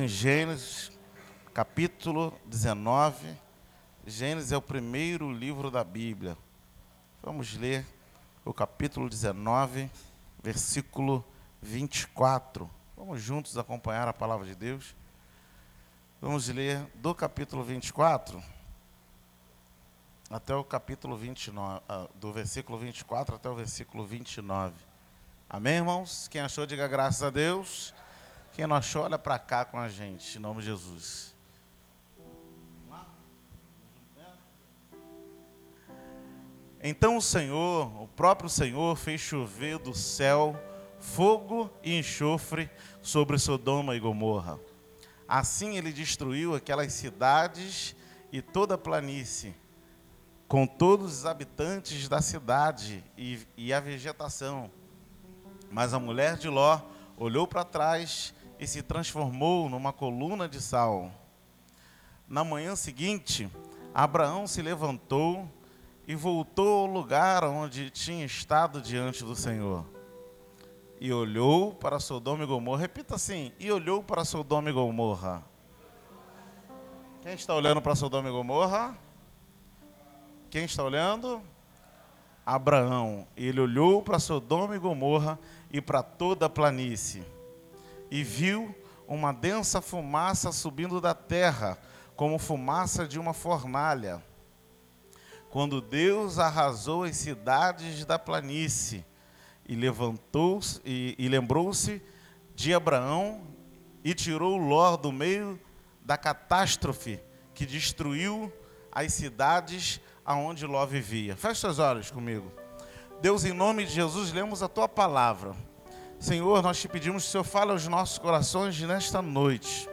Em Gênesis, capítulo 19. Gênesis é o primeiro livro da Bíblia. Vamos ler o capítulo 19, versículo 24. Vamos juntos acompanhar a palavra de Deus. Vamos ler do capítulo 24 até o capítulo 29, ah, do versículo 24 até o versículo 29. Amém, irmãos? Quem achou, diga graças a Deus. Quem não achou, olha para cá com a gente, em nome de Jesus. Então o Senhor, o próprio Senhor, fez chover do céu fogo e enxofre sobre Sodoma e Gomorra. Assim ele destruiu aquelas cidades e toda a planície, com todos os habitantes da cidade e, e a vegetação. Mas a mulher de Ló olhou para trás e se transformou numa coluna de sal. Na manhã seguinte, Abraão se levantou e voltou ao lugar onde tinha estado diante do Senhor. E olhou para Sodoma e Gomorra. Repita assim: e olhou para Sodoma e Gomorra. Quem está olhando para Sodoma e Gomorra? Quem está olhando? Abraão. Ele olhou para Sodoma e Gomorra e para toda a planície e viu uma densa fumaça subindo da terra, como fumaça de uma fornalha. Quando Deus arrasou as cidades da planície e levantou e, e lembrou-se de Abraão e tirou Ló do meio da catástrofe que destruiu as cidades aonde Ló vivia. Feche seus olhos comigo. Deus, em nome de Jesus, lemos a tua palavra. Senhor, nós te pedimos que o Senhor fale aos nossos corações nesta noite.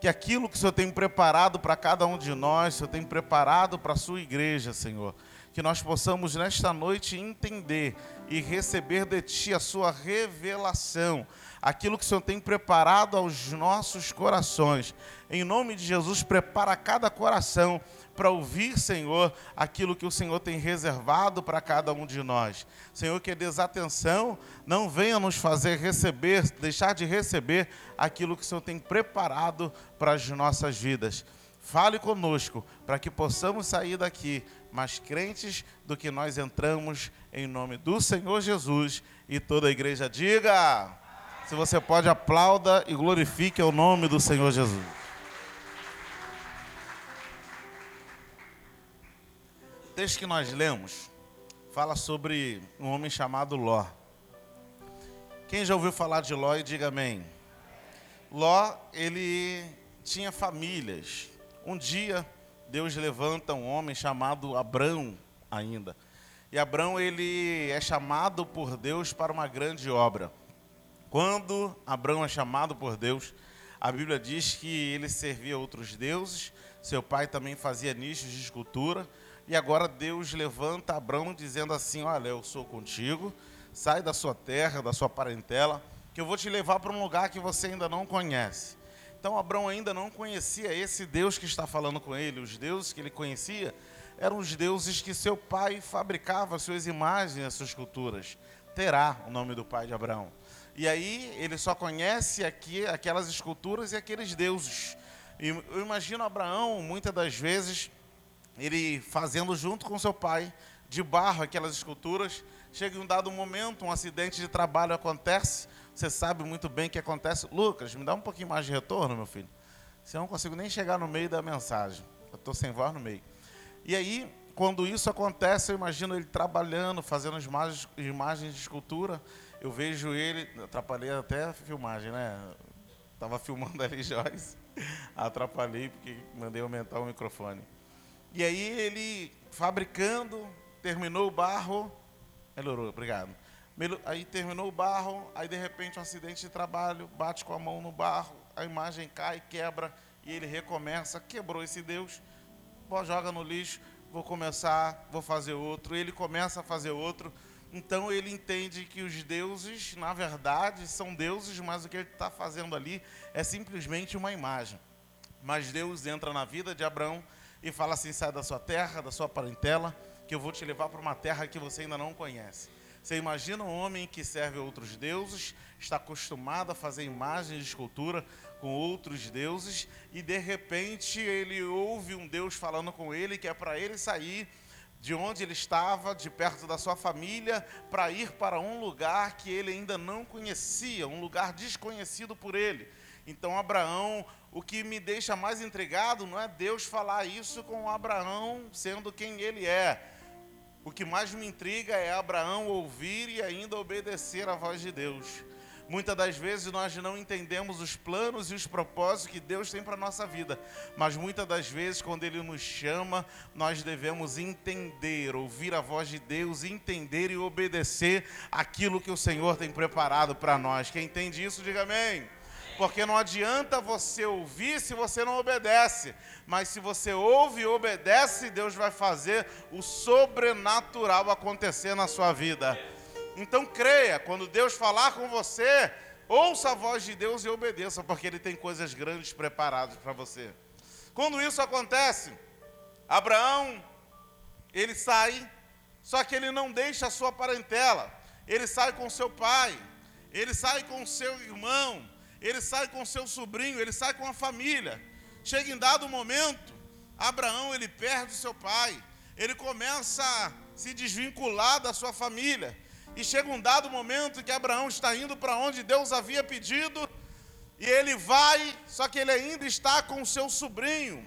Que aquilo que o Senhor tem preparado para cada um de nós, o Senhor tem preparado para a sua igreja, Senhor. Que nós possamos nesta noite entender e receber de Ti a sua revelação, aquilo que o Senhor tem preparado aos nossos corações. Em nome de Jesus, prepara cada coração para ouvir, Senhor, aquilo que o Senhor tem reservado para cada um de nós. Senhor, que a desatenção não venha nos fazer receber, deixar de receber aquilo que o Senhor tem preparado para as nossas vidas. Fale conosco para que possamos sair daqui mais crentes do que nós entramos, em nome do Senhor Jesus. E toda a igreja diga: se você pode, aplauda e glorifique o nome do Senhor Jesus. Texto que nós lemos fala sobre um homem chamado Ló. Quem já ouviu falar de Ló e diga amém. Ló, ele tinha famílias. Um dia, Deus levanta um homem chamado Abrão ainda. E Abrão, ele é chamado por Deus para uma grande obra. Quando Abrão é chamado por Deus, a Bíblia diz que ele servia outros deuses, seu pai também fazia nichos de escultura, e agora Deus levanta Abraão dizendo assim: Olha, eu sou contigo, sai da sua terra, da sua parentela, que eu vou te levar para um lugar que você ainda não conhece. Então Abraão ainda não conhecia esse Deus que está falando com ele. Os deuses que ele conhecia eram os deuses que seu pai fabricava suas imagens, as suas esculturas. Terá o nome do pai de Abraão. E aí ele só conhece aqui aquelas esculturas e aqueles deuses. E eu imagino Abraão muitas das vezes ele fazendo junto com seu pai, de barro, aquelas esculturas. Chega em um dado momento, um acidente de trabalho acontece. Você sabe muito bem o que acontece. Lucas, me dá um pouquinho mais de retorno, meu filho. Senão eu não consigo nem chegar no meio da mensagem. Eu estou sem voz no meio. E aí, quando isso acontece, eu imagino ele trabalhando, fazendo imagens, imagens de escultura. Eu vejo ele, atrapalhei até a filmagem, né? Estava filmando ali, Joyce. Atrapalhei porque mandei aumentar o microfone. E aí ele fabricando, terminou o barro, melhorou, obrigado. Aí terminou o barro, aí de repente um acidente de trabalho, bate com a mão no barro, a imagem cai, quebra, e ele recomeça, quebrou esse Deus, joga no lixo, vou começar, vou fazer outro, ele começa a fazer outro. Então ele entende que os deuses, na verdade, são deuses, mas o que ele está fazendo ali é simplesmente uma imagem. Mas Deus entra na vida de Abraão e fala assim: sai da sua terra, da sua parentela, que eu vou te levar para uma terra que você ainda não conhece. Você imagina um homem que serve outros deuses, está acostumado a fazer imagens de escultura com outros deuses, e de repente ele ouve um Deus falando com ele que é para ele sair de onde ele estava, de perto da sua família, para ir para um lugar que ele ainda não conhecia, um lugar desconhecido por ele. Então, Abraão, o que me deixa mais intrigado não é Deus falar isso com Abraão sendo quem ele é. O que mais me intriga é Abraão ouvir e ainda obedecer à voz de Deus. Muitas das vezes nós não entendemos os planos e os propósitos que Deus tem para a nossa vida, mas muitas das vezes, quando Ele nos chama, nós devemos entender, ouvir a voz de Deus, entender e obedecer aquilo que o Senhor tem preparado para nós. Quem entende isso, diga amém. Porque não adianta você ouvir se você não obedece, mas se você ouve e obedece, Deus vai fazer o sobrenatural acontecer na sua vida. Então creia, quando Deus falar com você, ouça a voz de Deus e obedeça, porque Ele tem coisas grandes preparadas para você. Quando isso acontece, Abraão, ele sai, só que ele não deixa a sua parentela, ele sai com seu pai, ele sai com seu irmão, ele sai com seu sobrinho, ele sai com a família. Chega em dado momento, Abraão ele perde seu pai, ele começa a se desvincular da sua família. E chega um dado momento que Abraão está indo para onde Deus havia pedido, e ele vai, só que ele ainda está com seu sobrinho.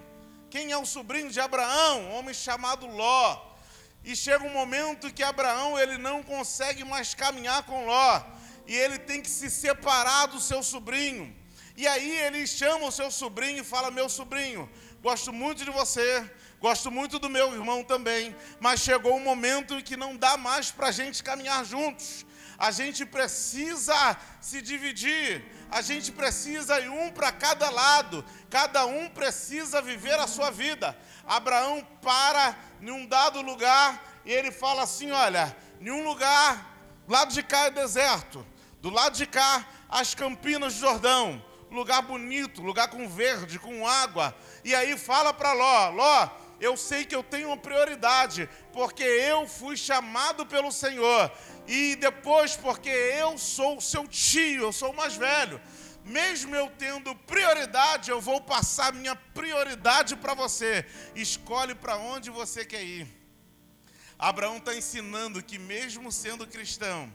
Quem é o sobrinho de Abraão? Um homem chamado Ló. E chega um momento que Abraão ele não consegue mais caminhar com Ló, e ele tem que se separar do seu sobrinho. E aí ele chama o seu sobrinho e fala: Meu sobrinho, gosto muito de você, Gosto muito do meu irmão também, mas chegou um momento em que não dá mais para a gente caminhar juntos. A gente precisa se dividir, a gente precisa ir um para cada lado, cada um precisa viver a sua vida. Abraão para em um dado lugar e ele fala assim: Olha, em um lugar, lado de cá é deserto, do lado de cá as campinas do Jordão, lugar bonito, lugar com verde, com água. E aí fala para Ló: Ló, eu sei que eu tenho uma prioridade, porque eu fui chamado pelo Senhor, e depois porque eu sou seu tio, eu sou o mais velho. Mesmo eu tendo prioridade, eu vou passar minha prioridade para você. Escolhe para onde você quer ir. Abraão está ensinando que, mesmo sendo cristão,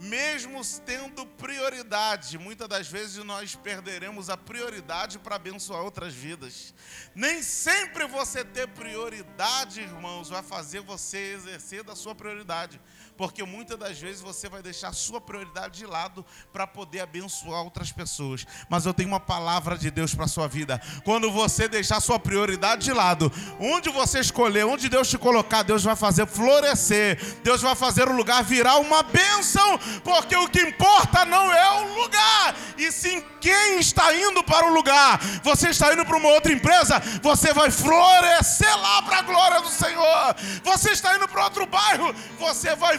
mesmo tendo prioridade, muitas das vezes nós perderemos a prioridade para abençoar outras vidas. Nem sempre você ter prioridade, irmãos, vai fazer você exercer da sua prioridade porque muitas das vezes você vai deixar sua prioridade de lado para poder abençoar outras pessoas. Mas eu tenho uma palavra de Deus para a sua vida. Quando você deixar sua prioridade de lado, onde você escolher, onde Deus te colocar, Deus vai fazer florescer, Deus vai fazer o lugar virar uma bênção, porque o que importa não é o lugar, e sim quem está indo para o lugar. Você está indo para uma outra empresa, você vai florescer lá para a glória do Senhor. Você está indo para outro bairro, você vai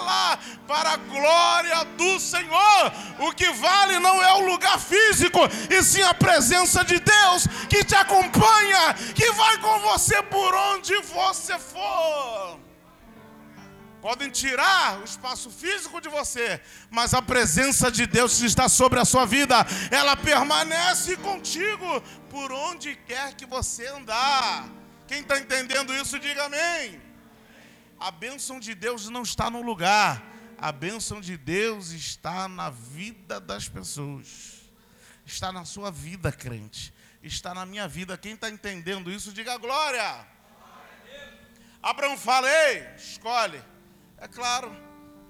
lá para a glória do Senhor. O que vale não é o lugar físico, e sim a presença de Deus que te acompanha, que vai com você por onde você for. Podem tirar o espaço físico de você, mas a presença de Deus que está sobre a sua vida, ela permanece contigo por onde quer que você andar. Quem está entendendo isso, diga amém. A bênção de Deus não está no lugar, a bênção de Deus está na vida das pessoas, está na sua vida, crente, está na minha vida. Quem está entendendo isso, diga glória. Abraão fala, ei, escolhe. É claro,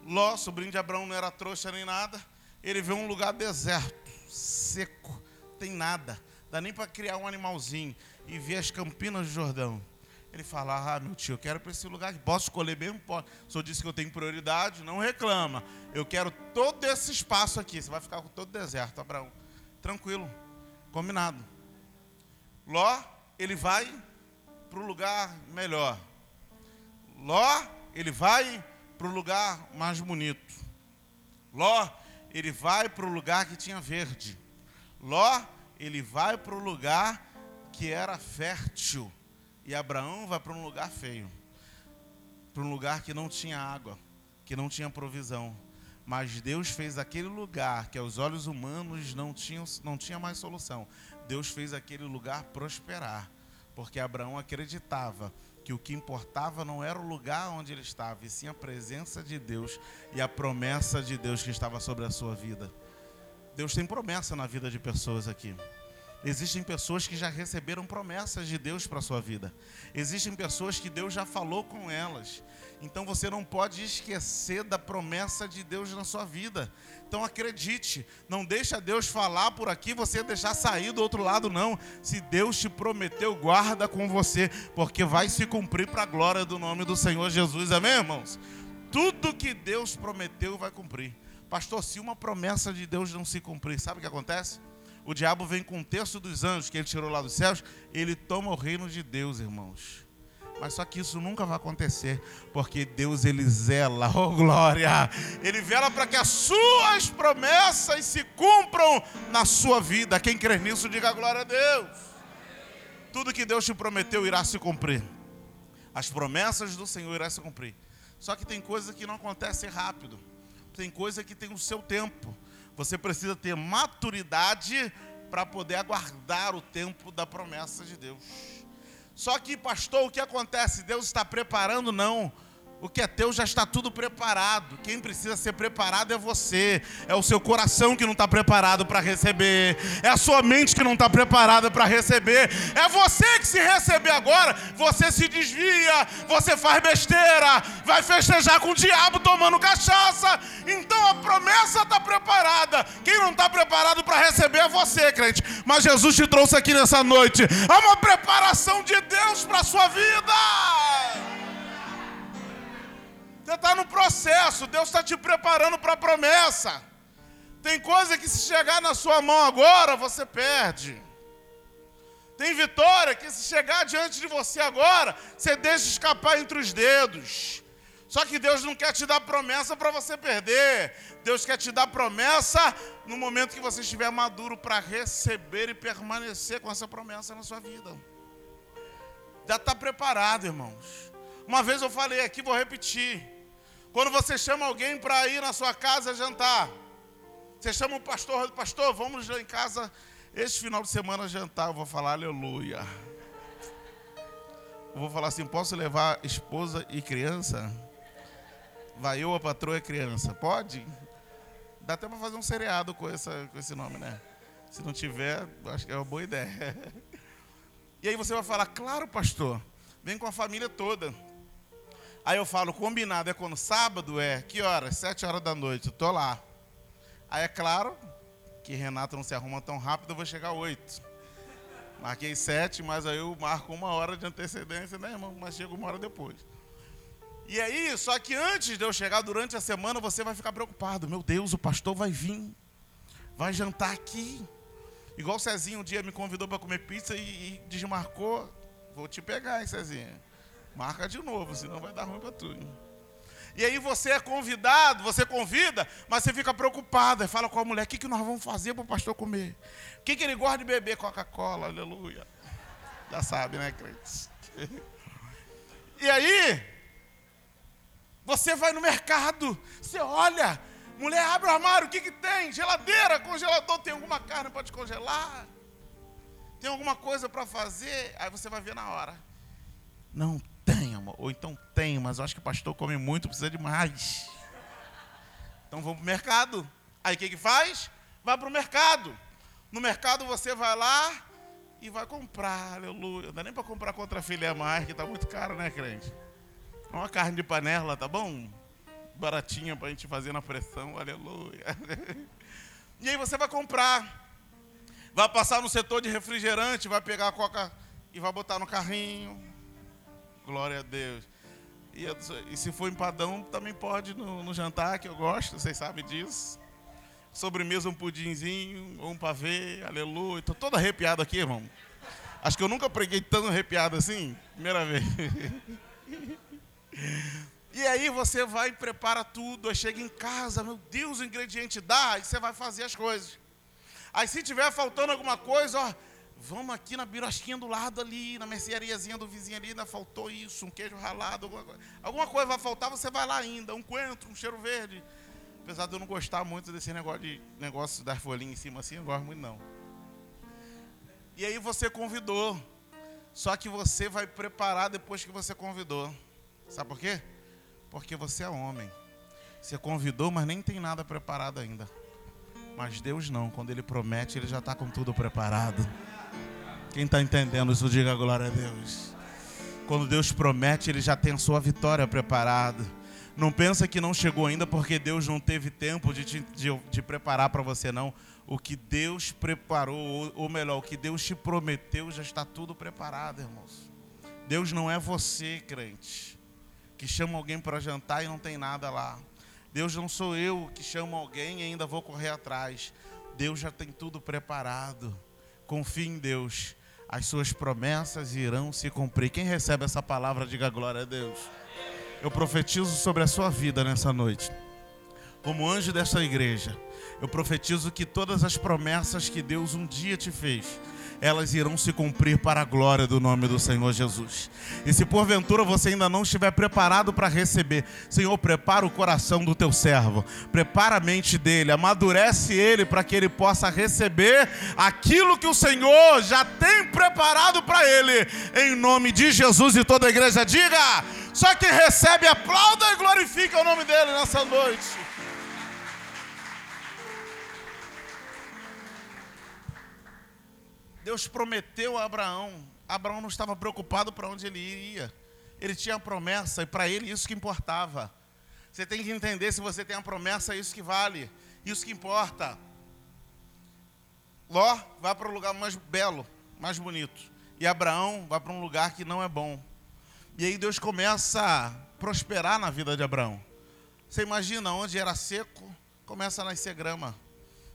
Ló, sobrinho de Abraão, não era trouxa nem nada. Ele vê um lugar deserto, seco, tem nada, dá nem para criar um animalzinho. E vê as campinas do Jordão. Ele fala: Ah, meu tio, eu quero para esse lugar. Posso escolher mesmo? Pode. O senhor disse que eu tenho prioridade, não reclama. Eu quero todo esse espaço aqui. Você vai ficar com todo o deserto, Abraão. Tranquilo, combinado. Ló, ele vai para o lugar melhor. Ló, ele vai para o lugar mais bonito. Ló, ele vai para o lugar que tinha verde. Ló, ele vai para o lugar que era fértil. E Abraão vai para um lugar feio, para um lugar que não tinha água. que não tinha provisão. Mas Deus fez aquele lugar que aos olhos humanos não tinha, não tinha mais solução. Deus fez aquele lugar prosperar. Porque Abraão acreditava que o que importava não era o lugar onde ele estava, e sim a presença de Deus e a promessa de Deus que estava sobre a sua vida. Deus tem promessa na vida de pessoas aqui. Existem pessoas que já receberam promessas de Deus para a sua vida. Existem pessoas que Deus já falou com elas. Então você não pode esquecer da promessa de Deus na sua vida. Então acredite, não deixa Deus falar por aqui, você deixar sair do outro lado não. Se Deus te prometeu, guarda com você, porque vai se cumprir para a glória do nome do Senhor Jesus. Amém, irmãos? Tudo que Deus prometeu vai cumprir. Pastor, se uma promessa de Deus não se cumprir, sabe o que acontece? O diabo vem com o texto dos anjos que ele tirou lá dos céus, ele toma o reino de Deus, irmãos. Mas só que isso nunca vai acontecer, porque Deus ele zela, oh glória! Ele vela para que as suas promessas se cumpram na sua vida. Quem crê nisso, diga glória a Deus. Tudo que Deus te prometeu irá se cumprir. As promessas do Senhor irão se cumprir. Só que tem coisas que não acontecem rápido. Tem coisa que tem o seu tempo. Você precisa ter maturidade para poder aguardar o tempo da promessa de Deus. Só que, pastor, o que acontece? Deus está preparando? Não. O que é teu já está tudo preparado. Quem precisa ser preparado é você. É o seu coração que não está preparado para receber. É a sua mente que não está preparada para receber. É você que se receber agora, você se desvia, você faz besteira, vai festejar com o diabo tomando cachaça. Então a promessa está preparada. Quem não está preparado para receber é você, crente. Mas Jesus te trouxe aqui nessa noite. Há uma preparação de Deus para a sua vida. Você está no processo, Deus está te preparando para a promessa. Tem coisa que se chegar na sua mão agora, você perde. Tem vitória que se chegar diante de você agora, você deixa escapar entre os dedos. Só que Deus não quer te dar promessa para você perder. Deus quer te dar promessa no momento que você estiver maduro para receber e permanecer com essa promessa na sua vida. Já está preparado, irmãos. Uma vez eu falei aqui, vou repetir. Quando você chama alguém para ir na sua casa jantar, você chama o pastor, pastor, vamos em casa este final de semana jantar. Eu vou falar aleluia. Eu vou falar assim: posso levar esposa e criança? Vai eu, a patroa e criança. Pode? Dá até para fazer um seriado com, essa, com esse nome, né? Se não tiver, acho que é uma boa ideia. E aí você vai falar: claro, pastor, vem com a família toda. Aí eu falo, combinado é quando sábado é, que horas? Sete horas da noite, eu tô lá. Aí é claro que Renato não se arruma tão rápido, eu vou chegar oito. Marquei sete, mas aí eu marco uma hora de antecedência, né, irmão? Mas chego uma hora depois. E aí, só que antes de eu chegar durante a semana, você vai ficar preocupado. Meu Deus, o pastor vai vir, vai jantar aqui. Igual o Cezinho um dia me convidou para comer pizza e, e desmarcou. Vou te pegar, hein, Cezinho. Marca de novo, senão vai dar ruim para tudo. E aí você é convidado, você convida, mas você fica preocupado. E fala com a mulher: o que, que nós vamos fazer para o pastor comer? O que, que ele gosta de beber? Coca-Cola, aleluia. Já sabe, né, crentes? E aí, você vai no mercado, você olha, mulher abre o armário, o que, que tem? Geladeira, congelador, tem alguma carne para descongelar? Tem alguma coisa para fazer? Aí você vai ver na hora. Não amor. Ou então tem, mas eu acho que o pastor come muito, precisa de mais. Então vamos para o mercado. Aí o que, que faz? Vai para o mercado. No mercado você vai lá e vai comprar, aleluia. Não dá nem para comprar contra filé mais, que está muito caro, né, crente? Uma carne de panela, tá bom? Baratinha para a gente fazer na pressão, aleluia. E aí você vai comprar. Vai passar no setor de refrigerante, vai pegar a coca e vai botar no carrinho. Glória a Deus. E, e se for empadão, também pode no, no, jantar, que eu gosto, vocês sabem disso. Sobremesa, um pudinzinho, um pavê, aleluia. Estou todo arrepiado aqui, irmão. Acho que eu nunca preguei tão arrepiado assim. Primeira vez. E aí você vai e prepara tudo, aí chega em casa, meu Deus, o ingrediente dá, e você vai fazer as coisas. Aí se tiver faltando alguma coisa, ó, Vamos aqui na birosquinha do lado ali, na merceariazinha do vizinho ali, ainda faltou isso, um queijo ralado, alguma coisa. Alguma coisa vai faltar, você vai lá ainda, um coentro, um cheiro verde. Apesar de eu não gostar muito desse negócio de negócio das folhinhas em cima assim, eu não gosto muito não. E aí você convidou. Só que você vai preparar depois que você convidou. Sabe por quê? Porque você é homem. Você convidou, mas nem tem nada preparado ainda. Mas Deus não, quando Ele promete, Ele já está com tudo preparado. Quem está entendendo isso, diga glória a Deus. Quando Deus promete, Ele já tem a sua vitória preparada. Não pensa que não chegou ainda porque Deus não teve tempo de te de, de preparar para você, não. O que Deus preparou, ou, ou melhor, o que Deus te prometeu, já está tudo preparado, irmãos. Deus não é você, crente, que chama alguém para jantar e não tem nada lá. Deus não sou eu que chamo alguém e ainda vou correr atrás. Deus já tem tudo preparado. Confie em Deus as suas promessas irão se cumprir. Quem recebe essa palavra, diga glória a Deus. Eu profetizo sobre a sua vida nessa noite. Como anjo dessa igreja, eu profetizo que todas as promessas que Deus um dia te fez, elas irão se cumprir para a glória do nome do Senhor Jesus. E se porventura você ainda não estiver preparado para receber, Senhor, prepara o coração do teu servo, prepara a mente dele, amadurece ele para que ele possa receber aquilo que o Senhor já tem preparado para ele, em nome de Jesus e toda a igreja diga. Só quem recebe, aplauda e glorifica o nome dele nessa noite. Deus prometeu a Abraão. Abraão não estava preocupado para onde ele iria. Ele tinha a promessa e para ele isso que importava. Você tem que entender se você tem a promessa, é isso que vale, isso que importa. Ló vai para o lugar mais belo, mais bonito. E Abraão vai para um lugar que não é bom. E aí Deus começa a prosperar na vida de Abraão. Você imagina, onde era seco, começa a nascer grama.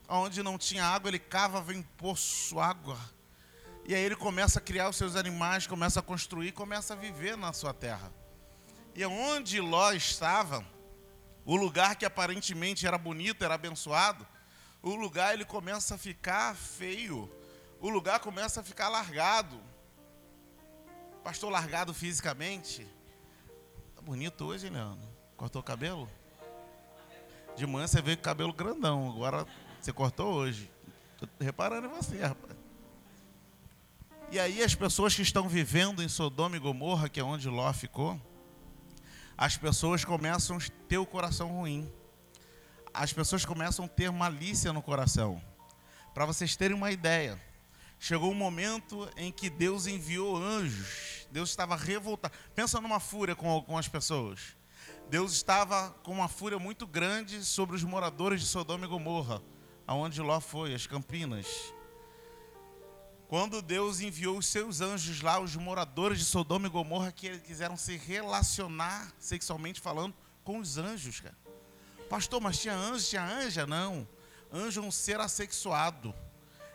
Onde não tinha água, ele cava, vem poço, água. E aí ele começa a criar os seus animais, começa a construir, começa a viver na sua terra. E onde Ló estava, o lugar que aparentemente era bonito, era abençoado, o lugar ele começa a ficar feio. O lugar começa a ficar largado. Pastor largado fisicamente. Tá bonito hoje, Leandro? Cortou o cabelo? De manhã você veio com o cabelo grandão, agora você cortou hoje. Tô reparando em você, rapaz. E aí as pessoas que estão vivendo em Sodoma e Gomorra, que é onde Ló ficou, as pessoas começam a ter o coração ruim. As pessoas começam a ter malícia no coração. Para vocês terem uma ideia, chegou um momento em que Deus enviou anjos. Deus estava revoltado. Pensa numa fúria com, com as pessoas. Deus estava com uma fúria muito grande sobre os moradores de Sodoma e Gomorra, aonde Ló foi, as Campinas. Quando Deus enviou os seus anjos lá, os moradores de Sodoma e Gomorra, que quiseram se relacionar sexualmente falando com os anjos, cara. Pastor, mas tinha anjo, tinha anja? Não. Anjo é um ser assexuado.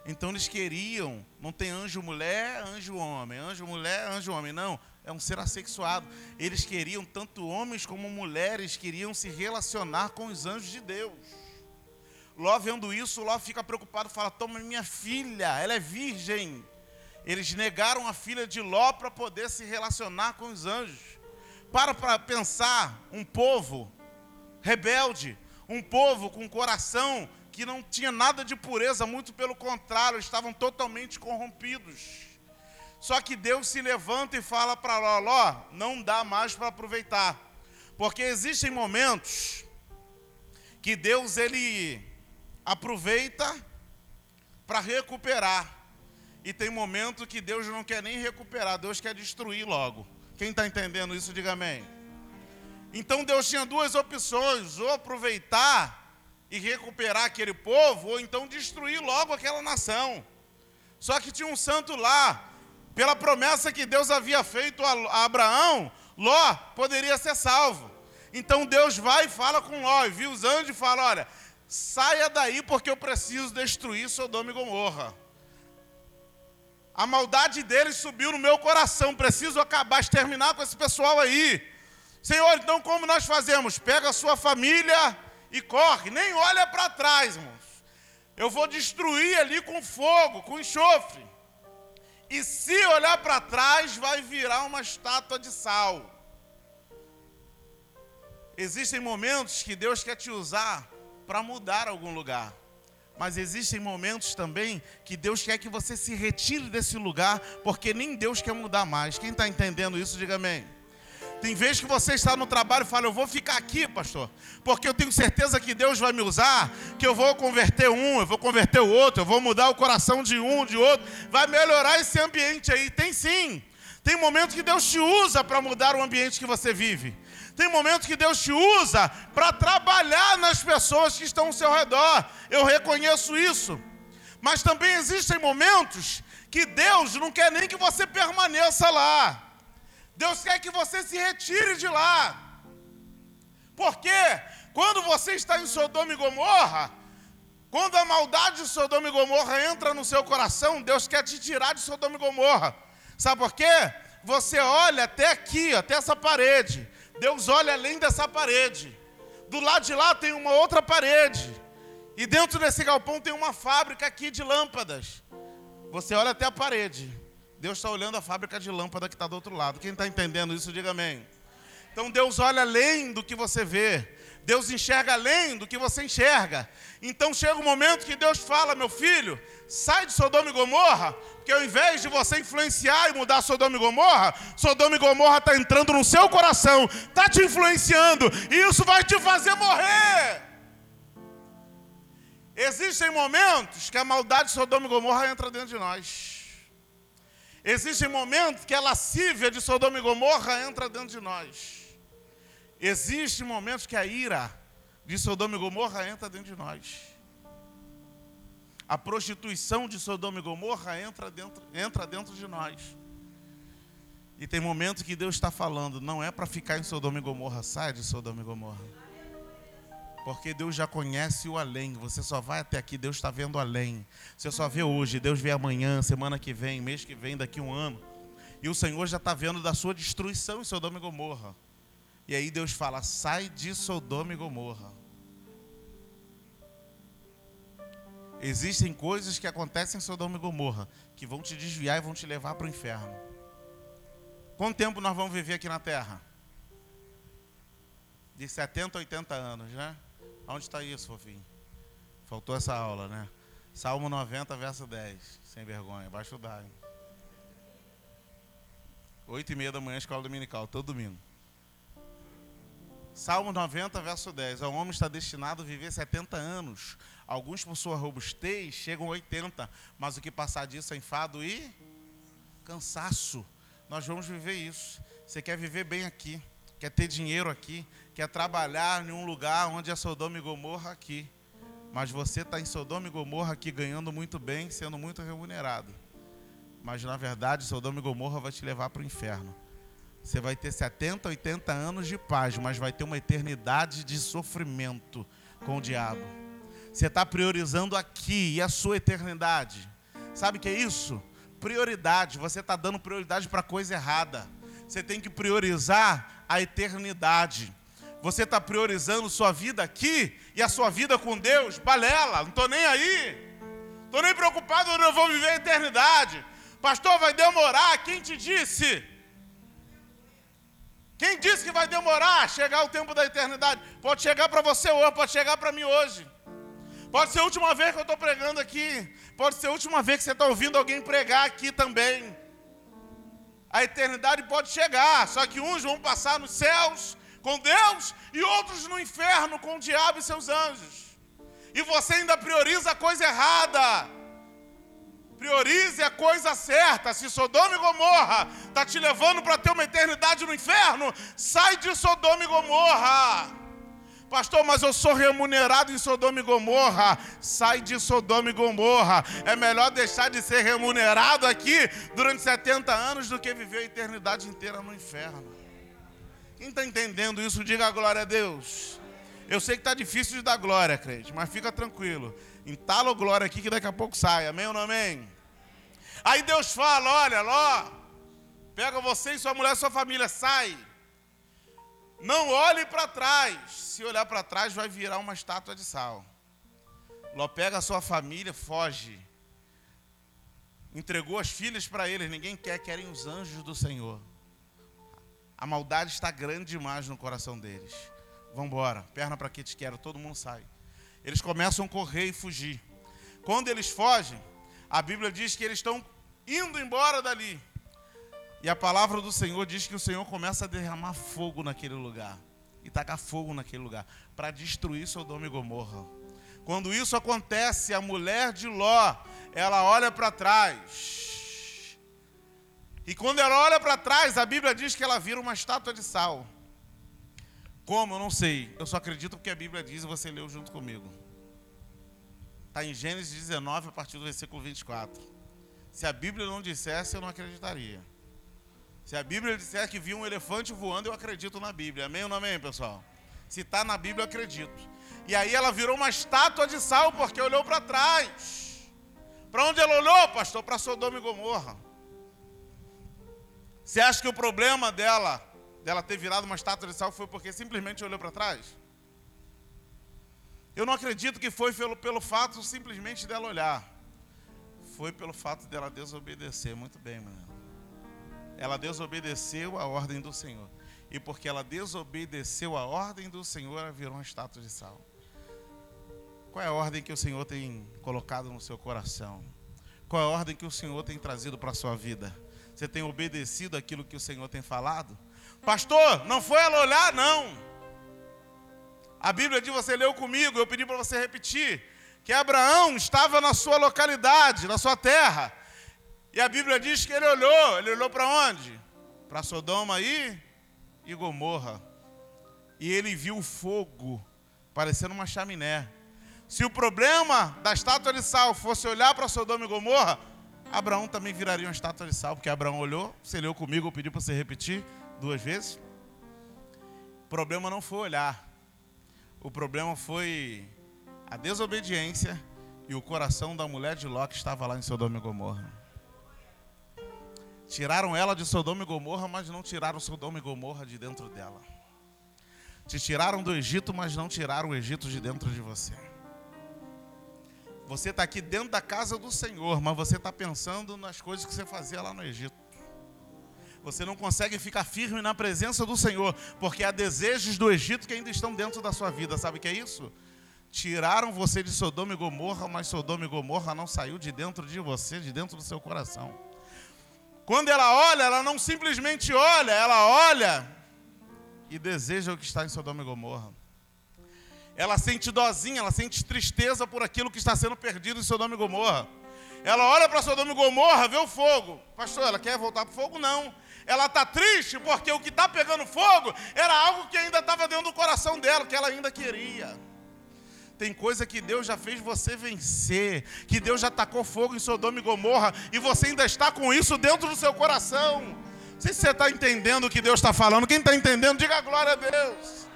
Então eles queriam, não tem anjo mulher, anjo homem, anjo mulher, anjo homem, não, é um ser assexuado. Eles queriam, tanto homens como mulheres, queriam se relacionar com os anjos de Deus. Ló vendo isso, Ló fica preocupado, fala: Toma minha filha, ela é virgem. Eles negaram a filha de Ló para poder se relacionar com os anjos. Para para pensar, um povo rebelde, um povo com coração que não tinha nada de pureza, muito pelo contrário, estavam totalmente corrompidos. Só que Deus se levanta e fala para Ló: Ló, não dá mais para aproveitar. Porque existem momentos que Deus ele aproveita para recuperar. E tem momento que Deus não quer nem recuperar, Deus quer destruir logo. Quem está entendendo isso, diga amém. Então Deus tinha duas opções: ou aproveitar e recuperar aquele povo, ou então destruir logo aquela nação. Só que tinha um santo lá, pela promessa que Deus havia feito a Abraão, Ló poderia ser salvo. Então Deus vai e fala com Ló, e viu os anjos e fala: Olha, Saia daí porque eu preciso destruir Sodoma e Gomorra. A maldade deles subiu no meu coração, preciso acabar, exterminar com esse pessoal aí. Senhor, então como nós fazemos? Pega a sua família e corre, nem olha para trás, irmãos. Eu vou destruir ali com fogo, com enxofre. E se olhar para trás, vai virar uma estátua de sal. Existem momentos que Deus quer te usar para mudar algum lugar. Mas existem momentos também que Deus quer que você se retire desse lugar, porque nem Deus quer mudar mais. Quem está entendendo isso, diga amém. Tem vezes que você está no trabalho e fala, eu vou ficar aqui, pastor, porque eu tenho certeza que Deus vai me usar, que eu vou converter um, eu vou converter o outro, eu vou mudar o coração de um, de outro, vai melhorar esse ambiente aí. Tem sim. Tem momentos que Deus te usa para mudar o ambiente que você vive. Tem momentos que Deus te usa para trabalhar nas pessoas que estão ao seu redor. Eu reconheço isso. Mas também existem momentos que Deus não quer nem que você permaneça lá. Deus quer que você se retire de lá. Porque quando você está em Sodoma e Gomorra, quando a maldade de Sodoma e Gomorra entra no seu coração, Deus quer te tirar de Sodoma e Gomorra. Sabe por quê? Você olha até aqui, até essa parede. Deus olha além dessa parede. Do lado de lá tem uma outra parede. E dentro desse galpão tem uma fábrica aqui de lâmpadas. Você olha até a parede. Deus está olhando a fábrica de lâmpada que está do outro lado. Quem está entendendo isso, diga amém. Então Deus olha além do que você vê. Deus enxerga além do que você enxerga. Então chega um momento que Deus fala, meu filho, sai de Sodoma e Gomorra, porque ao invés de você influenciar e mudar Sodoma e Gomorra, Sodoma e Gomorra está entrando no seu coração, está te influenciando, e isso vai te fazer morrer. Existem momentos que a maldade de Sodoma e Gomorra entra dentro de nós. Existem momentos que a lascívia de Sodoma e Gomorra entra dentro de nós. Existem momentos que a ira de Sodoma e Gomorra entra dentro de nós. A prostituição de Sodoma e Gomorra entra dentro, entra dentro de nós. E tem momentos que Deus está falando, não é para ficar em Sodoma e Gomorra, sai de Sodoma e Gomorra. Porque Deus já conhece o além. Você só vai até aqui, Deus está vendo além. Você só vê hoje, Deus vê amanhã, semana que vem, mês que vem, daqui um ano. E o Senhor já está vendo da sua destruição em Sodoma e Gomorra. E aí Deus fala: sai de Sodoma e Gomorra. Existem coisas que acontecem em Sodoma e Gomorra que vão te desviar e vão te levar para o inferno. Quanto tempo nós vamos viver aqui na terra? De 70 a 80 anos, né? Onde está isso, fofinho? Faltou essa aula, né? Salmo 90, verso 10. Sem vergonha, vai estudar, hein? 8 e meia da manhã, escola dominical, todo domingo. Salmo 90, verso 10. O homem está destinado a viver 70 anos. Alguns, por sua robustez, chegam a 80. Mas o que passar disso é enfado e cansaço. Nós vamos viver isso. Você quer viver bem aqui, quer ter dinheiro aqui, quer trabalhar em um lugar onde é Sodoma e Gomorra aqui. Mas você está em Sodoma e Gomorra aqui ganhando muito bem, sendo muito remunerado. Mas na verdade, Sodoma e Gomorra vai te levar para o inferno. Você vai ter 70, 80 anos de paz, mas vai ter uma eternidade de sofrimento com o diabo. Você está priorizando aqui e a sua eternidade. Sabe o que é isso? Prioridade. Você está dando prioridade para coisa errada. Você tem que priorizar a eternidade. Você está priorizando sua vida aqui e a sua vida com Deus, balela, não estou nem aí. Estou nem preocupado, eu vou viver a eternidade. Pastor, vai demorar, quem te disse? Quem disse que vai demorar chegar o tempo da eternidade? Pode chegar para você hoje, pode chegar para mim hoje. Pode ser a última vez que eu estou pregando aqui. Pode ser a última vez que você está ouvindo alguém pregar aqui também. A eternidade pode chegar, só que uns vão passar nos céus com Deus e outros no inferno com o diabo e seus anjos. E você ainda prioriza a coisa errada. Priorize a coisa certa. Se Sodoma e Gomorra está te levando para ter uma eternidade no inferno, sai de Sodoma e Gomorra. Pastor, mas eu sou remunerado em Sodoma e Gomorra. Sai de Sodoma e Gomorra. É melhor deixar de ser remunerado aqui durante 70 anos do que viver a eternidade inteira no inferno. Quem está entendendo isso, diga a glória a Deus. Eu sei que está difícil de dar glória, crente, mas fica tranquilo. Entala o glória aqui que daqui a pouco sai. Amém ou não amém? Aí Deus fala: olha, Ló, pega você e sua mulher sua família, sai. Não olhe para trás. Se olhar para trás, vai virar uma estátua de sal. Ló pega a sua família, foge. entregou as filhas para eles. Ninguém quer, querem os anjos do Senhor. A maldade está grande demais no coração deles. Vão embora, perna para que te quero, todo mundo sai. Eles começam a correr e fugir. Quando eles fogem, a Bíblia diz que eles estão indo embora dali. E a palavra do Senhor diz que o Senhor começa a derramar fogo naquele lugar. E tacar fogo naquele lugar. Para destruir Sodoma e Gomorra. Quando isso acontece, a mulher de Ló, ela olha para trás. E quando ela olha para trás, a Bíblia diz que ela vira uma estátua de sal. Como? Eu não sei. Eu só acredito porque a Bíblia diz e você leu junto comigo. Está em Gênesis 19, a partir do versículo 24. Se a Bíblia não dissesse, eu não acreditaria. Se a Bíblia disser que viu um elefante voando, eu acredito na Bíblia. Amém ou não amém, pessoal? Se está na Bíblia, eu acredito. E aí ela virou uma estátua de sal porque olhou para trás. Para onde ela olhou, pastor? Para Sodoma e Gomorra. Você acha que o problema dela, dela ter virado uma estátua de sal, foi porque simplesmente olhou para trás? Eu não acredito que foi pelo, pelo fato simplesmente dela olhar. Foi pelo fato dela desobedecer. Muito bem, mano. Ela desobedeceu a ordem do Senhor. E porque ela desobedeceu a ordem do Senhor, ela virou uma estátua de sal. Qual é a ordem que o Senhor tem colocado no seu coração? Qual é a ordem que o Senhor tem trazido para a sua vida? Você tem obedecido aquilo que o Senhor tem falado? Pastor, não foi ela olhar, não. A Bíblia diz, você leu comigo, eu pedi para você repetir, que Abraão estava na sua localidade, na sua terra. E a Bíblia diz que ele olhou, ele olhou para onde? Para Sodoma e, e Gomorra. E ele viu fogo, parecendo uma chaminé. Se o problema da estátua de sal fosse olhar para Sodoma e Gomorra, Abraão também viraria uma estátua de sal, porque Abraão olhou, você leu comigo, eu pedi para você repetir duas vezes. O problema não foi olhar, o problema foi a desobediência e o coração da mulher de Ló que estava lá em Sodoma e Gomorra. Tiraram ela de Sodoma e Gomorra, mas não tiraram Sodoma e Gomorra de dentro dela. Te tiraram do Egito, mas não tiraram o Egito de dentro de você. Você está aqui dentro da casa do Senhor, mas você está pensando nas coisas que você fazia lá no Egito. Você não consegue ficar firme na presença do Senhor, porque há desejos do Egito que ainda estão dentro da sua vida. Sabe o que é isso? Tiraram você de Sodoma e Gomorra, mas Sodoma e Gomorra não saiu de dentro de você, de dentro do seu coração. Quando ela olha, ela não simplesmente olha, ela olha e deseja o que está em Sodoma e Gomorra ela sente dozinha, ela sente tristeza por aquilo que está sendo perdido em Sodoma e Gomorra. Ela olha para Sodoma e Gomorra, vê o fogo. Pastor, ela quer voltar para o fogo? Não. Ela está triste porque o que está pegando fogo era algo que ainda estava dentro do coração dela, que ela ainda queria. Tem coisa que Deus já fez você vencer, que Deus já tacou fogo em Sodoma e Gomorra, e você ainda está com isso dentro do seu coração. Não sei se você está entendendo o que Deus está falando. Quem está entendendo, diga glória a Deus.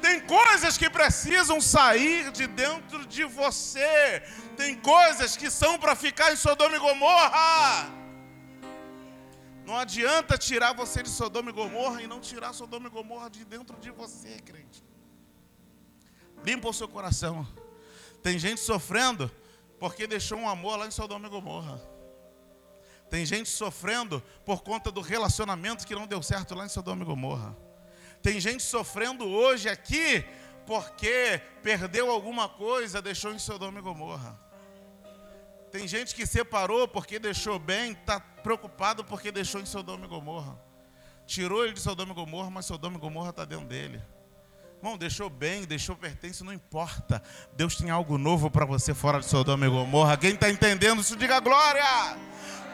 Tem coisas que precisam sair de dentro de você. Tem coisas que são para ficar em Sodoma e Gomorra. Não adianta tirar você de Sodoma e Gomorra e não tirar Sodoma e Gomorra de dentro de você, crente. Limpa o seu coração. Tem gente sofrendo porque deixou um amor lá em Sodoma e Gomorra. Tem gente sofrendo por conta do relacionamento que não deu certo lá em Sodoma e Gomorra. Tem gente sofrendo hoje aqui porque perdeu alguma coisa, deixou em Sodoma e Gomorra. Tem gente que separou porque deixou bem, está preocupado porque deixou em Sodoma e Gomorra. Tirou ele de Sodoma e Gomorra, mas Sodoma e Gomorra está dentro dele. Irmão, deixou bem, deixou pertence, não importa. Deus tem algo novo para você fora de Sodoma e Gomorra. Quem está entendendo isso, diga glória.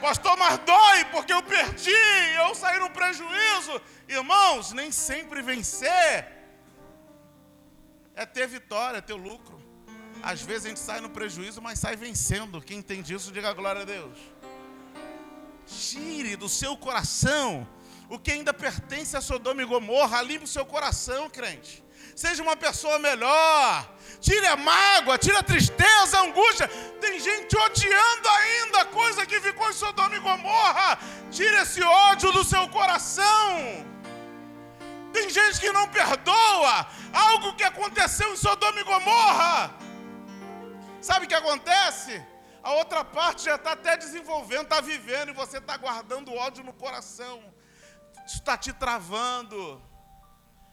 Pastor, mas dói porque eu perdi, eu saí no prejuízo. Irmãos, nem sempre vencer é ter vitória, é ter lucro. Às vezes a gente sai no prejuízo, mas sai vencendo. Quem entende isso, diga glória a Deus. Tire do seu coração o que ainda pertence a Sodoma e Gomorra, limpe o seu coração, crente. Seja uma pessoa melhor. Tire a mágoa, tire a tristeza, a angústia. Tem gente odiando ainda a coisa que ficou em Sodoma e Gomorra. Tire esse ódio do seu coração. Tem gente que não perdoa algo que aconteceu em Sodoma e Gomorra. Sabe o que acontece? A outra parte já está até desenvolvendo, está vivendo, e você está guardando ódio no coração. Está te travando.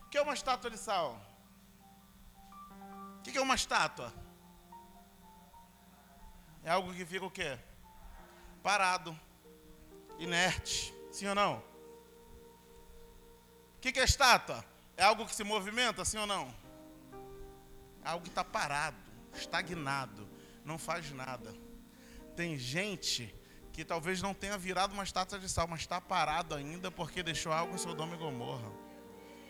O que é uma estátua de sal? O que é uma estátua? É algo que fica o quê? Parado, inerte. Sim ou não? O que é estátua? É algo que se movimenta, sim ou não? É algo que está parado, estagnado, não faz nada. Tem gente que talvez não tenha virado uma estátua de sal, mas está parado ainda porque deixou algo em Sodoma e Gomorra.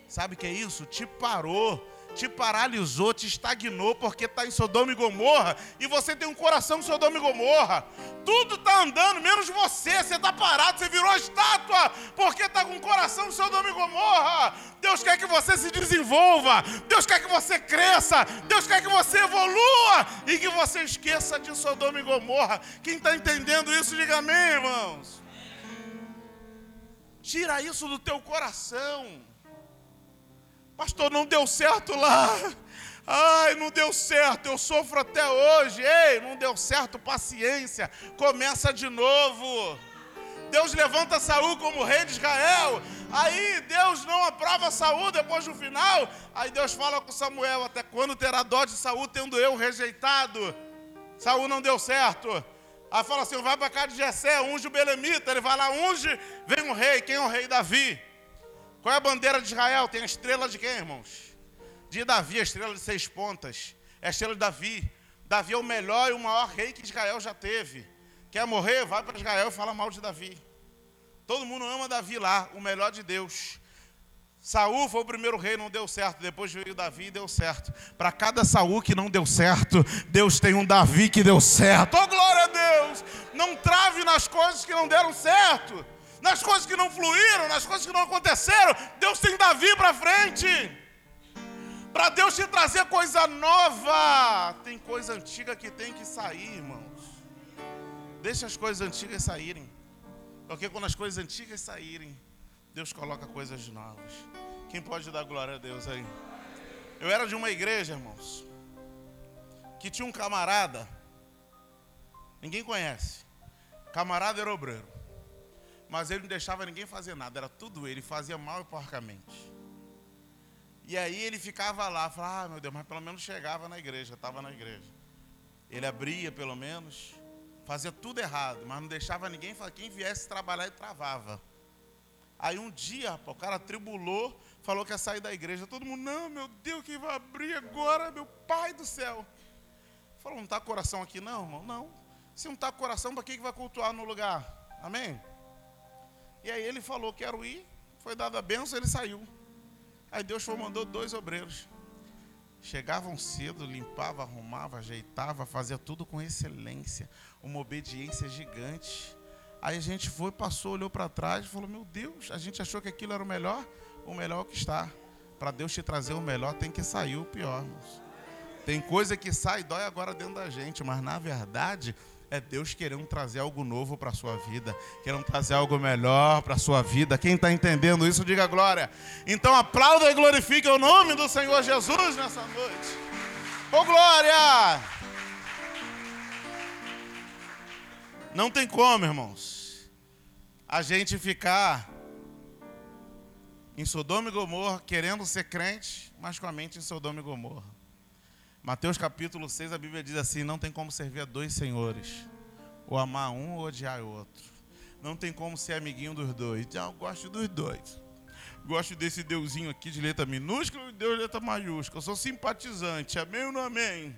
Sabe o que é isso? Te parou te paralisou, te estagnou, porque está em Sodoma e Gomorra, e você tem um coração de Sodoma e Gomorra. Tudo está andando, menos você. Você está parado, você virou estátua, porque está com um coração de Sodoma e Gomorra. Deus quer que você se desenvolva, Deus quer que você cresça, Deus quer que você evolua e que você esqueça de Sodoma e Gomorra. Quem está entendendo isso, diga amém, irmãos. Tira isso do teu coração. Pastor, não deu certo lá. Ai, não deu certo, eu sofro até hoje. Ei, não deu certo, paciência. Começa de novo. Deus levanta Saul como rei de Israel. Aí Deus não aprova Saul depois do final. Aí Deus fala com Samuel: Até quando terá dó de Saul, tendo eu rejeitado? Saul não deu certo. Aí fala assim: vai para cá de Jessé, unge o Belemita. Ele vai lá, unge, vem o rei. Quem é o rei Davi? Qual é a bandeira de Israel? Tem a estrela de quem, irmãos? De Davi, a estrela de seis pontas. É a estrela de Davi. Davi é o melhor e o maior rei que Israel já teve. Quer morrer? Vai para Israel e fala mal de Davi. Todo mundo ama Davi lá, o melhor de Deus. Saul foi o primeiro rei, não deu certo. Depois veio Davi e deu certo. Para cada Saul que não deu certo, Deus tem um Davi que deu certo. Oh, glória a Deus! Não trave nas coisas que não deram certo nas coisas que não fluíram, nas coisas que não aconteceram. Deus tem Davi para frente. Para Deus te trazer coisa nova. Tem coisa antiga que tem que sair, irmãos. Deixa as coisas antigas saírem. Porque quando as coisas antigas saírem, Deus coloca coisas novas. Quem pode dar glória a Deus aí? Eu era de uma igreja, irmãos, que tinha um camarada, ninguém conhece. Camarada era obreiro. Mas ele não deixava ninguém fazer nada, era tudo ele, fazia mal e porcamente. E aí ele ficava lá, falava, ah, meu Deus, mas pelo menos chegava na igreja, estava na igreja. Ele abria pelo menos, fazia tudo errado, mas não deixava ninguém, quem viesse trabalhar e travava. Aí um dia, o cara tribulou, falou que ia sair da igreja. Todo mundo, não, meu Deus, quem vai abrir agora, meu pai do céu. Falou, não está coração aqui não, irmão? Não. Se não está coração, para que vai cultuar no lugar? Amém? E aí ele falou, quero ir, foi dada a benção, ele saiu. Aí Deus foi, mandou dois obreiros. Chegavam cedo, limpava, arrumava, ajeitava, fazia tudo com excelência, uma obediência gigante. Aí a gente foi, passou, olhou para trás e falou: Meu Deus, a gente achou que aquilo era o melhor, o melhor que está. Para Deus te trazer o melhor, tem que sair o pior. Irmãos. Tem coisa que sai e dói agora dentro da gente, mas na verdade é Deus querendo trazer algo novo para a sua vida, querendo trazer algo melhor para a sua vida. Quem está entendendo isso, diga glória. Então aplauda e glorifique o nome do Senhor Jesus nessa noite. Ô oh, glória! Não tem como, irmãos, a gente ficar em Sodoma e Gomorra querendo ser crente, mas com a mente em Sodoma e Gomorra. Mateus capítulo 6, a Bíblia diz assim: não tem como servir a dois senhores, ou amar um ou odiar o outro. Não tem como ser amiguinho dos dois. Então, eu gosto dos dois. Gosto desse deusinho aqui de letra minúscula e Deus de letra maiúscula. Eu sou simpatizante, amém ou não amém?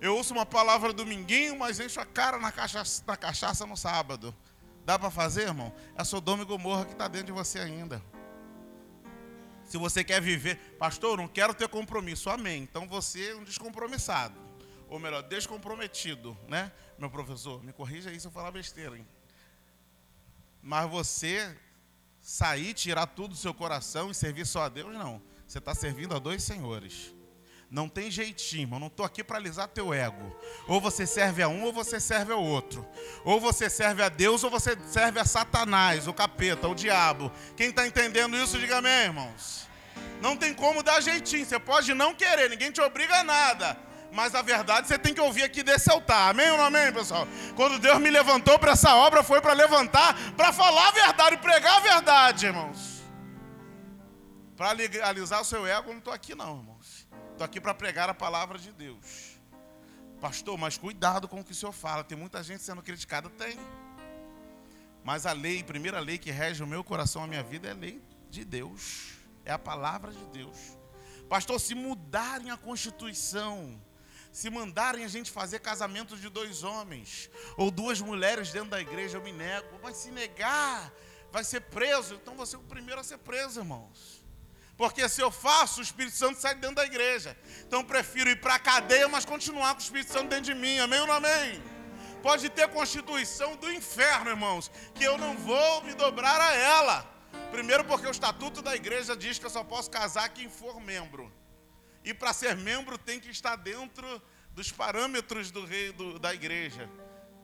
Eu ouço uma palavra dominguinho, mas encho a cara na cachaça, na cachaça no sábado. Dá para fazer, irmão? É Sodoma e Gomorra que está dentro de você ainda. Se você quer viver, pastor, não quero ter compromisso, amém. Então você é um descompromissado. Ou melhor, descomprometido, né? Meu professor, me corrija aí se eu falar besteira, hein? Mas você sair, tirar tudo do seu coração e servir só a Deus, não. Você está servindo a dois senhores. Não tem jeitinho, irmão. Não estou aqui para alisar teu ego. Ou você serve a um ou você serve ao outro. Ou você serve a Deus ou você serve a Satanás, o capeta, o diabo. Quem está entendendo isso, diga amém, irmãos. Não tem como dar jeitinho. Você pode não querer, ninguém te obriga a nada. Mas a verdade você tem que ouvir aqui desse altar. Amém ou não amém, pessoal? Quando Deus me levantou para essa obra, foi para levantar, para falar a verdade, pregar a verdade, irmãos. Para legalizar o seu ego, eu não estou aqui, não, irmãos. Estou aqui para pregar a palavra de Deus. Pastor, mas cuidado com o que o senhor fala. Tem muita gente sendo criticada? Tem. Mas a lei, primeira lei que rege o meu coração, a minha vida, é a lei de Deus. É a palavra de Deus. Pastor, se mudarem a Constituição, se mandarem a gente fazer casamento de dois homens ou duas mulheres dentro da igreja, eu me nego. Mas se negar, vai ser preso. Então você é o primeiro a ser preso, irmãos. Porque se eu faço, o Espírito Santo sai dentro da igreja. Então prefiro ir para a cadeia, mas continuar com o Espírito Santo dentro de mim. Amém ou não amém? Pode ter constituição do inferno, irmãos, que eu não vou me dobrar a ela. Primeiro, porque o estatuto da igreja diz que eu só posso casar quem for membro. E para ser membro tem que estar dentro dos parâmetros do rei do, da igreja.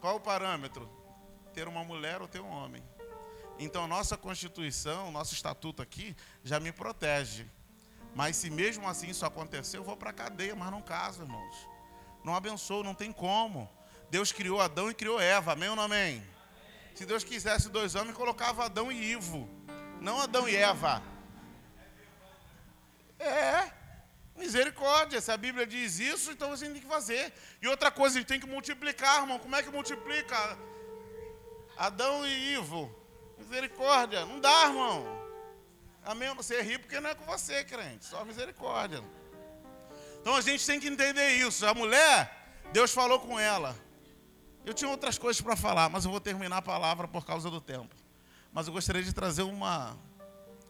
Qual o parâmetro? Ter uma mulher ou ter um homem. Então, nossa Constituição, nosso estatuto aqui, já me protege. Mas se mesmo assim isso acontecer, eu vou para a cadeia, mas não caso, irmãos. Não abençoo, não tem como. Deus criou Adão e criou Eva, amém ou não amém? Se Deus quisesse dois homens, colocava Adão e Ivo, não Adão e Eva. É, misericórdia. Se a Bíblia diz isso, então você tem que fazer. E outra coisa, gente tem que multiplicar, irmão. Como é que multiplica? Adão e Ivo. Misericórdia. Não dá, irmão. Amém? Você ri porque não é com você, crente. Só misericórdia. Então a gente tem que entender isso. A mulher, Deus falou com ela. Eu tinha outras coisas para falar, mas eu vou terminar a palavra por causa do tempo. Mas eu gostaria de trazer uma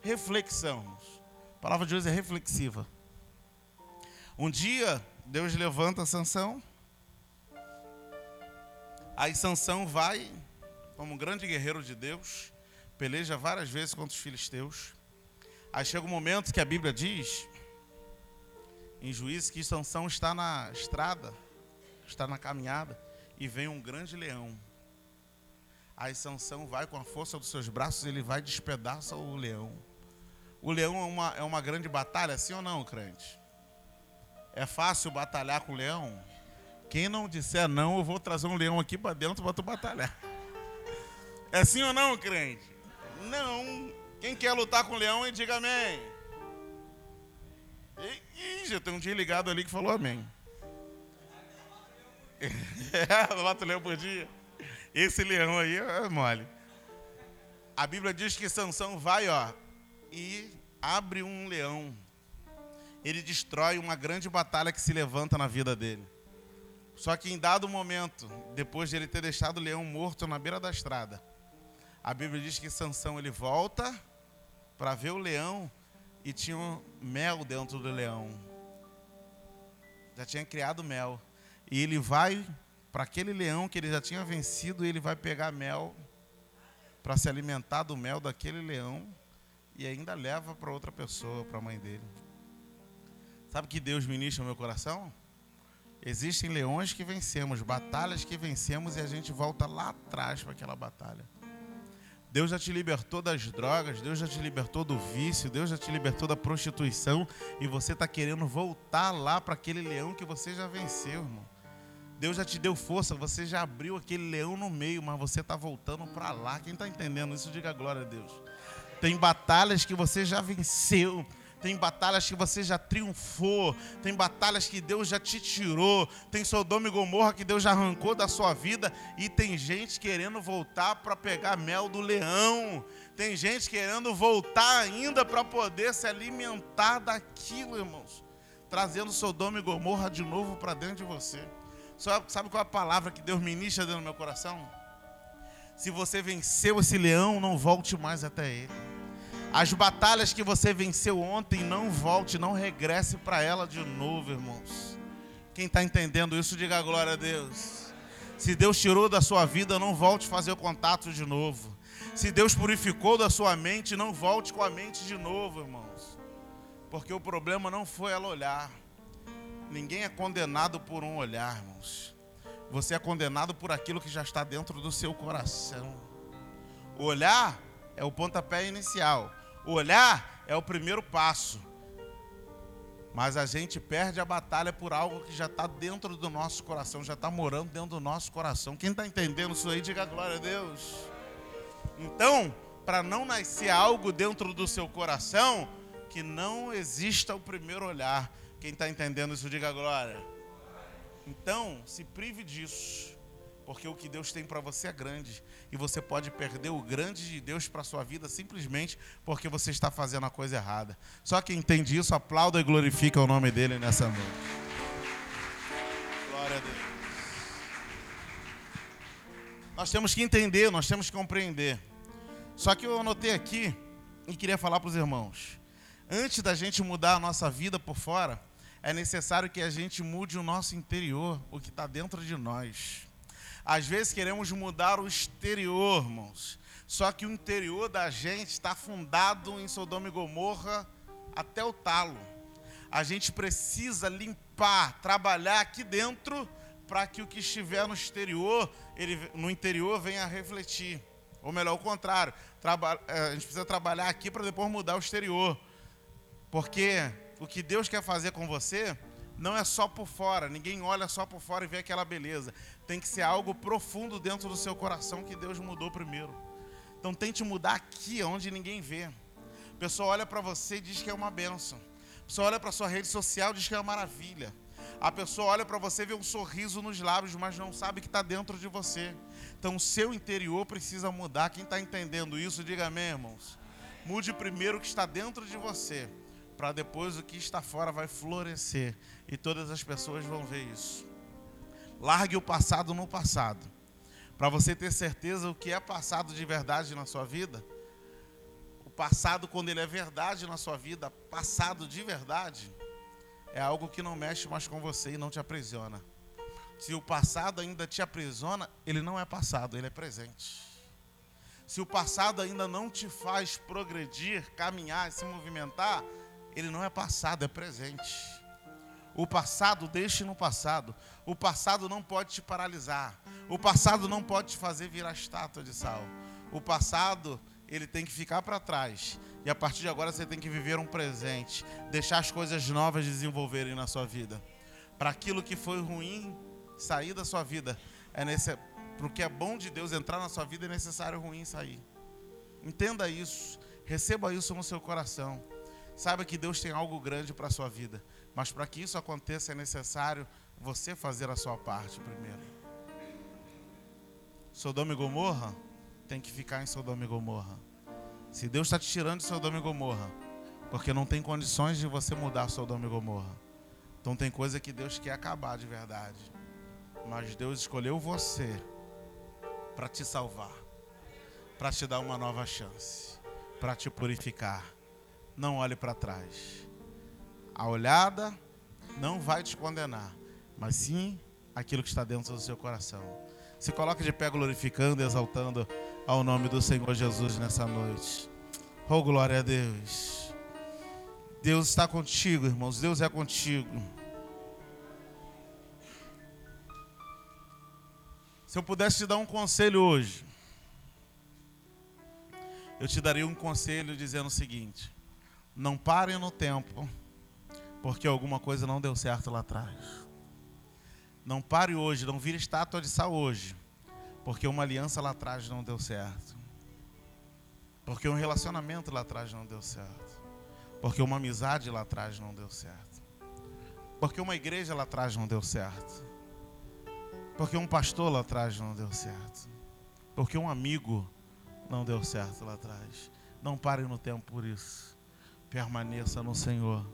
reflexão. A palavra de hoje é reflexiva. Um dia, Deus levanta Sansão. Aí Sansão vai, como um grande guerreiro de Deus, peleja várias vezes contra os filisteus. Aí chega um momento que a Bíblia diz, em Juízes, que Sansão está na estrada, está na caminhada, e vem um grande leão. Aí Sansão vai com a força dos seus braços, ele vai despedaça o leão. O leão é uma, é uma grande batalha, sim ou não, crente? É fácil batalhar com o leão? Quem não disser não, eu vou trazer um leão aqui para dentro para tu batalhar. É sim ou não, crente? Não. Quem quer lutar com o leão, diga amém. Ih, já tem um dia ligado ali que falou amém. É, mata o leão por dia. Esse leão aí é mole. A Bíblia diz que Sansão vai, ó, e abre um leão. Ele destrói uma grande batalha que se levanta na vida dele. Só que em dado momento, depois de ele ter deixado o leão morto na beira da estrada, a Bíblia diz que Sansão ele volta para ver o leão e tinha um mel dentro do leão. Já tinha criado mel. E ele vai para aquele leão que ele já tinha vencido, e ele vai pegar mel para se alimentar do mel daquele leão e ainda leva para outra pessoa, para a mãe dele. Sabe que Deus ministra no meu coração? Existem leões que vencemos, batalhas que vencemos e a gente volta lá atrás para aquela batalha. Deus já te libertou das drogas, Deus já te libertou do vício, Deus já te libertou da prostituição e você está querendo voltar lá para aquele leão que você já venceu, irmão. Deus já te deu força, você já abriu aquele leão no meio, mas você está voltando para lá. Quem está entendendo isso, diga glória a Deus. Tem batalhas que você já venceu, tem batalhas que você já triunfou, tem batalhas que Deus já te tirou, tem Sodoma e Gomorra que Deus já arrancou da sua vida, e tem gente querendo voltar para pegar mel do leão, tem gente querendo voltar ainda para poder se alimentar daquilo, irmãos, trazendo Sodoma e Gomorra de novo para dentro de você. Sabe qual é a palavra que Deus ministra dentro do meu coração? Se você venceu esse leão, não volte mais até ele. As batalhas que você venceu ontem, não volte, não regresse para ela de novo, irmãos. Quem está entendendo isso, diga glória a Deus. Se Deus tirou da sua vida, não volte fazer o contato de novo. Se Deus purificou da sua mente, não volte com a mente de novo, irmãos. Porque o problema não foi ela olhar. Ninguém é condenado por um olhar, irmãos. Você é condenado por aquilo que já está dentro do seu coração. O olhar é o pontapé inicial. Olhar é o primeiro passo. Mas a gente perde a batalha por algo que já está dentro do nosso coração, já está morando dentro do nosso coração. Quem está entendendo isso aí, diga glória a Deus. Então, para não nascer algo dentro do seu coração, que não exista o primeiro olhar. Quem está entendendo isso, diga glória. Então, se prive disso, porque o que Deus tem para você é grande e você pode perder o grande de Deus para sua vida simplesmente porque você está fazendo a coisa errada. Só quem entende isso, aplauda e glorifica o nome dele nessa noite. Glória a Deus. Nós temos que entender, nós temos que compreender. Só que eu anotei aqui e queria falar para os irmãos. Antes da gente mudar a nossa vida por fora, é necessário que a gente mude o nosso interior, o que está dentro de nós. Às vezes queremos mudar o exterior, irmãos. Só que o interior da gente está fundado em Sodoma e Gomorra até o talo. A gente precisa limpar, trabalhar aqui dentro para que o que estiver no exterior, ele, no interior venha a refletir. Ou melhor, o contrário, eh, a gente precisa trabalhar aqui para depois mudar o exterior. Porque o que Deus quer fazer com você não é só por fora, ninguém olha só por fora e vê aquela beleza. Tem que ser algo profundo dentro do seu coração que Deus mudou primeiro. Então tente mudar aqui, onde ninguém vê. A pessoa olha para você e diz que é uma benção. A pessoa olha para sua rede social e diz que é uma maravilha. A pessoa olha para você e vê um sorriso nos lábios, mas não sabe que está dentro de você. Então o seu interior precisa mudar. Quem está entendendo isso, diga amém, irmãos. Mude primeiro o que está dentro de você para depois o que está fora vai florescer e todas as pessoas vão ver isso. Largue o passado no passado. Para você ter certeza o que é passado de verdade na sua vida, o passado, quando ele é verdade na sua vida, passado de verdade, é algo que não mexe mais com você e não te aprisiona. Se o passado ainda te aprisiona, ele não é passado, ele é presente. Se o passado ainda não te faz progredir, caminhar, se movimentar, ele não é passado, é presente. O passado, deixe no passado. O passado não pode te paralisar. O passado não pode te fazer virar estátua de sal. O passado, ele tem que ficar para trás. E a partir de agora você tem que viver um presente. Deixar as coisas novas desenvolverem na sua vida. Para aquilo que foi ruim sair da sua vida, é nesse, para o que é bom de Deus entrar na sua vida, é necessário ruim sair. Entenda isso. Receba isso no seu coração. Saiba que Deus tem algo grande para a sua vida. Mas para que isso aconteça é necessário você fazer a sua parte primeiro. Sodoma e Gomorra tem que ficar em Sodoma e Gomorra. Se Deus está te tirando de Sodoma e Gomorra, porque não tem condições de você mudar Sodoma e Gomorra. Então tem coisa que Deus quer acabar de verdade. Mas Deus escolheu você para te salvar, para te dar uma nova chance, para te purificar não olhe para trás. A olhada não vai te condenar, mas sim aquilo que está dentro do seu coração. Se coloque de pé glorificando e exaltando ao nome do Senhor Jesus nessa noite. Oh, glória a Deus. Deus está contigo, irmãos. Deus é contigo. Se eu pudesse te dar um conselho hoje, eu te daria um conselho dizendo o seguinte: não parem no tempo, porque alguma coisa não deu certo lá atrás. Não pare hoje, não vire estátua de sal hoje, porque uma aliança lá atrás não deu certo. Porque um relacionamento lá atrás não deu certo. Porque uma amizade lá atrás não deu certo. Porque uma igreja lá atrás não deu certo. Porque um pastor lá atrás não deu certo. Porque um amigo não deu certo lá atrás. Não pare no tempo por isso. Permaneça no Senhor.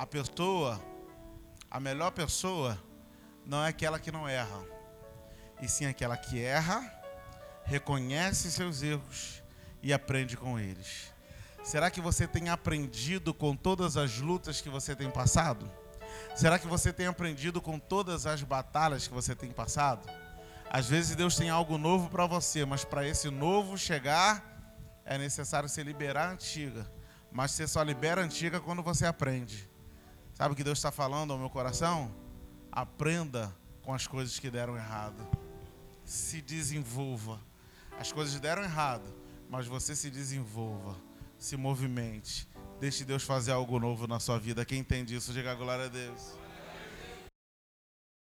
A pessoa, a melhor pessoa, não é aquela que não erra, e sim aquela que erra, reconhece seus erros e aprende com eles. Será que você tem aprendido com todas as lutas que você tem passado? Será que você tem aprendido com todas as batalhas que você tem passado? Às vezes Deus tem algo novo para você, mas para esse novo chegar, é necessário você liberar a antiga. Mas você só libera a antiga quando você aprende. Sabe o que Deus está falando ao meu coração? Aprenda com as coisas que deram errado. Se desenvolva. As coisas deram errado, mas você se desenvolva. se movimente. Deixe Deus fazer algo novo na sua vida. Quem entende isso, diga glória a Deus.